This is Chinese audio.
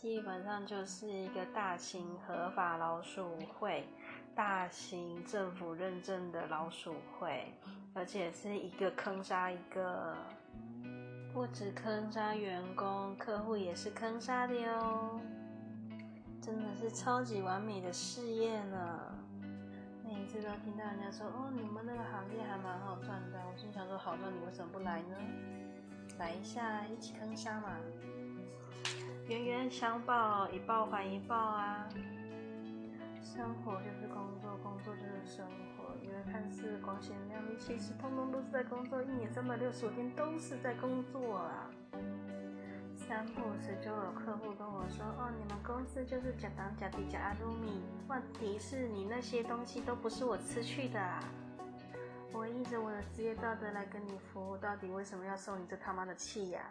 基本上就是一个大型合法老鼠会，大型政府认证的老鼠会，而且是一个坑杀一个，不止坑杀员工，客户也是坑杀的哟，真的是超级完美的事业呢。每一次都听到人家说，哦，你们那个行业还蛮好赚的，我心想说，好赚，你为什么不来呢？来一下，一起坑杀嘛！冤冤相报，一报还一报啊！生活就是工作，工作就是生活。因为看似光鲜亮丽，其实通通都是在工作。一年三百六十五天都是在工作啊！三不五时就有客户跟我说：“哦，你们公司就是假糖、假币、假阿鲁米。问题是你那些东西都不是我吃去的。啊我依着我的职业道德来跟你服务，到底为什么要受你这他妈的气呀？”